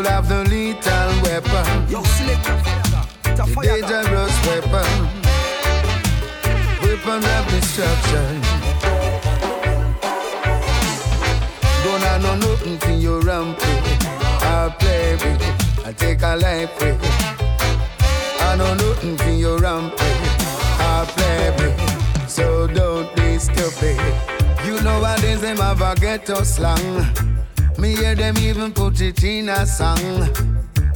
could have the lethal weapon. Selector, dangerous weapon. Weapons of destruction. Don't I know nothing for your rampage. I play with, I take a life with. I know nothing for your rampage. I play with, so don't be stupid. You know what is them have a ghetto slang. Me hear them even put it in a song.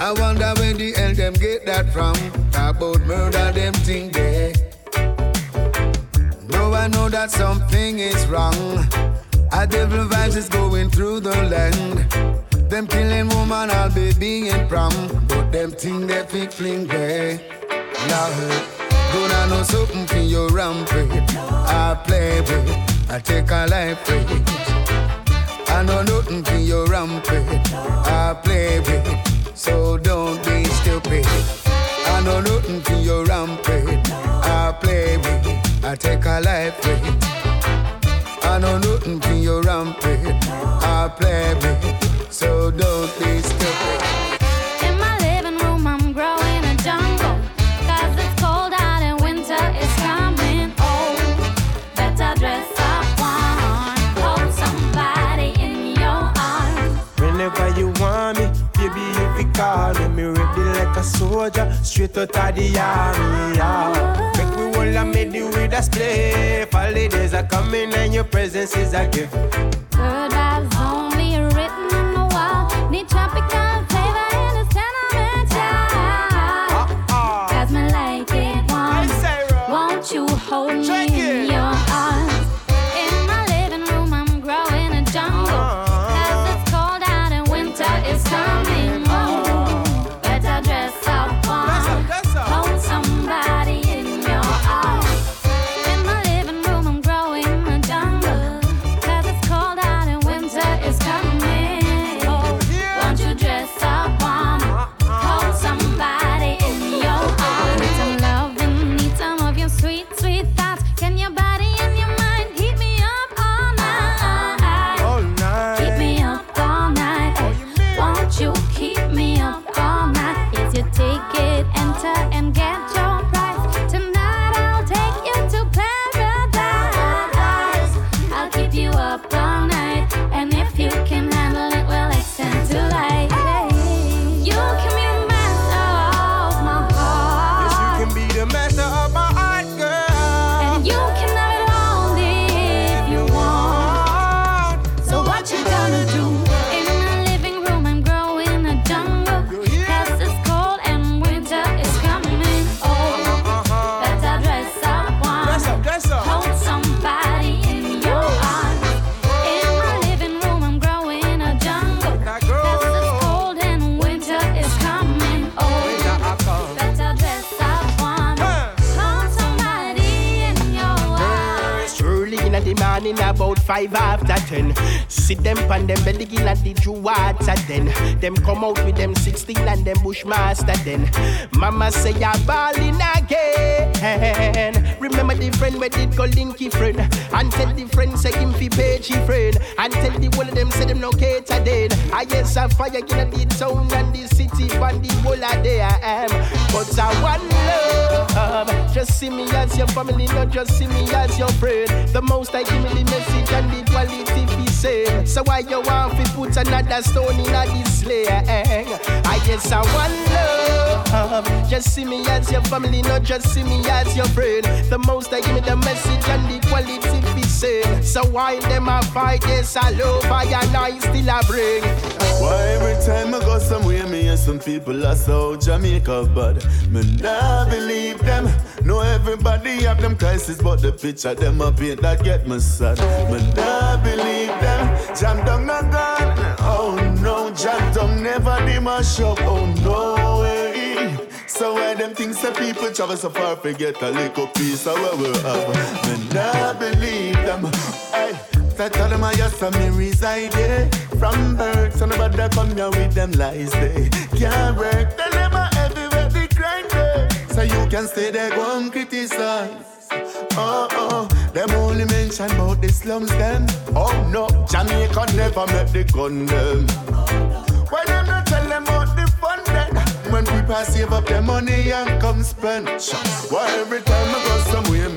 I wonder where the hell them get that from. Talk about murder, them think they. Bro, I know that something is wrong. A devil vibes is going through the land. Them killing woman, all baby and prom. But them think they fit fling way. Lord, gonna know something for your rampage. Eh? I play with, I take a life with. I know nothing for your rampage. I play with, so don't be stupid. I know nothing for your rampage. I play with, I take a life with. I know nothing for your rampage. I play with, so don't be soldier, straight out of the army. Make we all a made you with a spliff. Holidays are coming and your presence is a gift. Good take it, enter and get your five after ten. Sit them pan them belly in at the water then. Them come out with them 16 and them bushmaster then. Mama say ya ballin' again. Remember the friend where did go linky friend. And tell the friend say him fi page he friend. And tell the one of them say them no cater then. I yes a fire in the town and the city and the whole of there I am. But I want love. Just see me as your family, not just see me as your friend. The most I give me the message and the quality be same. So why you want to put another stone in a this? I guess ah, I want love. Just see me as your family, not just see me as your friend. The most I give me the message and the quality. So why them a fight? Yes, I love I and I still a bring. Why every time I go somewhere, me and some people are so Jamaica, but me nah believe them. Know everybody have them crisis, but the picture them up paint that get me sad. Me nah believe them. Jam down not gone. Oh no, jam down never did my shop. Oh no way. So why them things that people travel so far forget a little piece of where we have? Me nah believe them. Hey. I tell them I just me reside there From birth, so nobody come here with them lies they Can't work, they never everywhere they grind there So you can stay there, go and criticize Oh, oh, them only mention about the slums them Oh no, Jamaica never met the gun them Why them not tell them about price, save up their money and come spend. Why every time I go somewhere,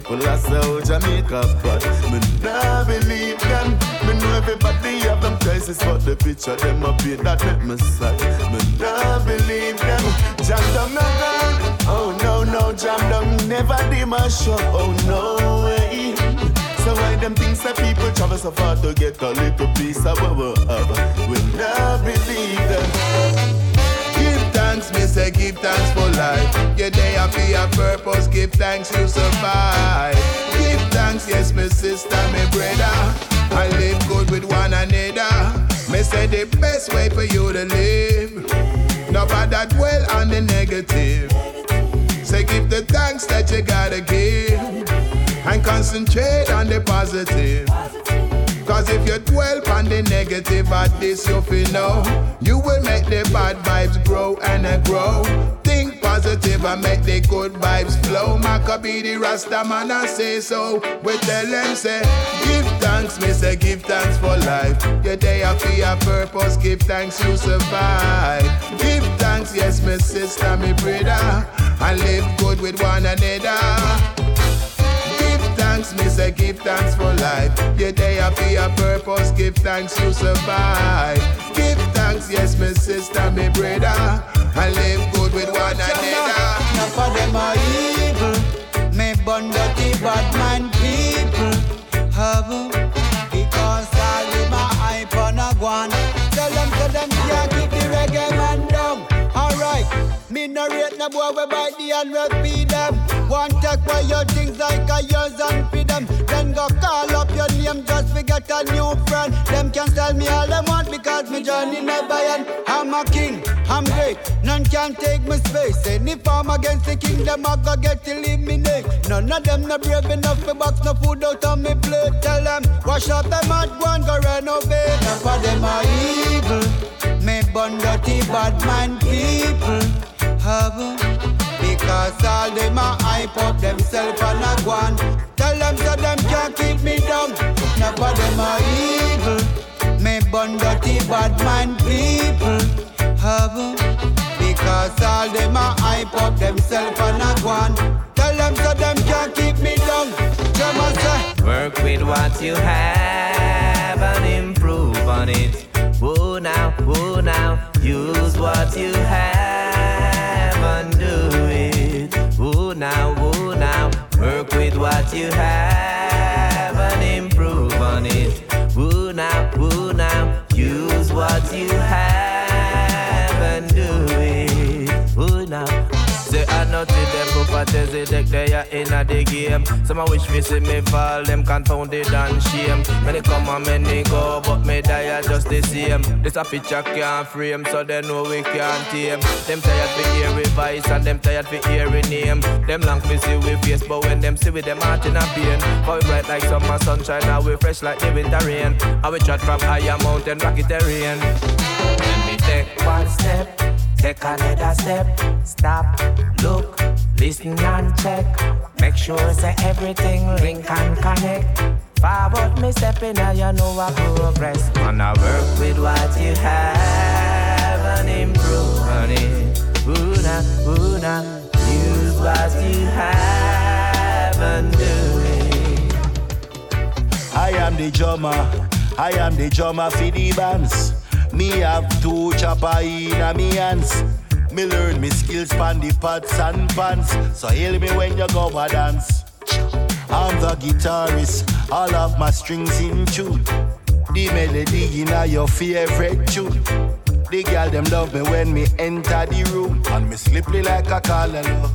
people say, oh, Jamaica, but me not believe them. Me know everybody have them prices, but the picture them up here that make me sad. Me not believe them. Jam down no gun. Oh no, no, jam down, never did my show. Oh no way. So why them things that people travel so far to get a little piece of what we have? We not believe them. Me say give thanks for life. Your day I feel a purpose, give thanks you survive. Give thanks, yes, my sister, my brother. I live good with one another. Me say the best way for you to live. Nobody dwell on the negative. Say give the thanks that you gotta give. And concentrate on the positive. Cause if you dwell on the negative at this, you feel you will make the bad vibes grow and grow. Think positive and make the good vibes flow. Macka B the Rasta man, I say so. We tell them say, give thanks, me say give thanks for life. Your day feel a purpose, give thanks you survive. Give thanks, yes, my sister, me brother, and live good with one another thanks, me say give thanks for life. Your day I feel a purpose, give thanks you survive. Give thanks, yes, my sister, me brother, I live good with one another. Enough of them are evil, me bun dirty bad mind people. Have because all them a hype on a guan. Tell them, tell them, can't no rate no boy we bite the and we feed them. One take away your things like a yours and feed them. Then go call up your name just to get a new friend. Them can tell me all them want because me journey never end. I'm a king, I'm great, none can take my space. Any farm against the kingdom, I go get eliminated. None of them no brave enough to box no food out on me plate. Tell them, wash up them out, go and go renovate. Enough of them are evil. Me bun dirty bad mind people have. Because all them a hype up themselves and a go on. Tell them so them can't keep me down. Enough of them are evil. Me bun dirty bad mind people have. Because all them a hype up themselves and a go on. Tell them so them can't keep me down. Them a say Work with what you have them properties they deck they are in a the game. Some a wish me see me fall, them confounded and shame. Many come and many go, but me die just the same. This a picture can't frame, so they know we can't tame. Them tired for hearing voice and them tired for hearing name. Them long me see we face, but when them see with them heart in a pain. Boy bright like summer sunshine, now we fresh like the winter rain. And we chat from higher mountain, rocky terrain. Let me take one step. Take another step, stop, look, listen and check. Make sure say everything link and connect. Forward me stepping and you know I progress. Wanna work with what you have and improve on it. Una, una, use what you have and do it. I am the drummer, I am the drummer for the bands. Me have two chopper in a me hands. Me learn me skills pan the pots and pans. So hail me when you go a dance. I'm the guitarist, all of my strings in tune. The melody in a your favorite tune. The girl them love me when me enter the room, and me slippery like a love.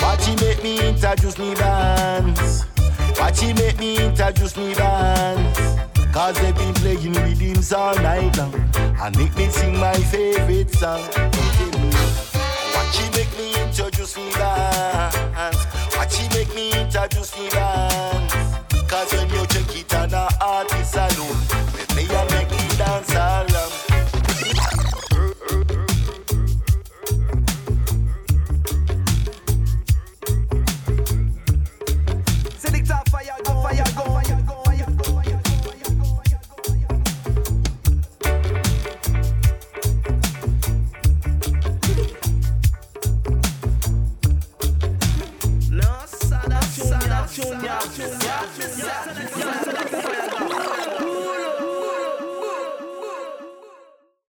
Watch he make me introduce me dance. Watch he make me introduce me dance. Cause they been playing rhythms all night long. And make me sing my favorite song. Watch he make me introduce me dance. Watch he make me introduce me dance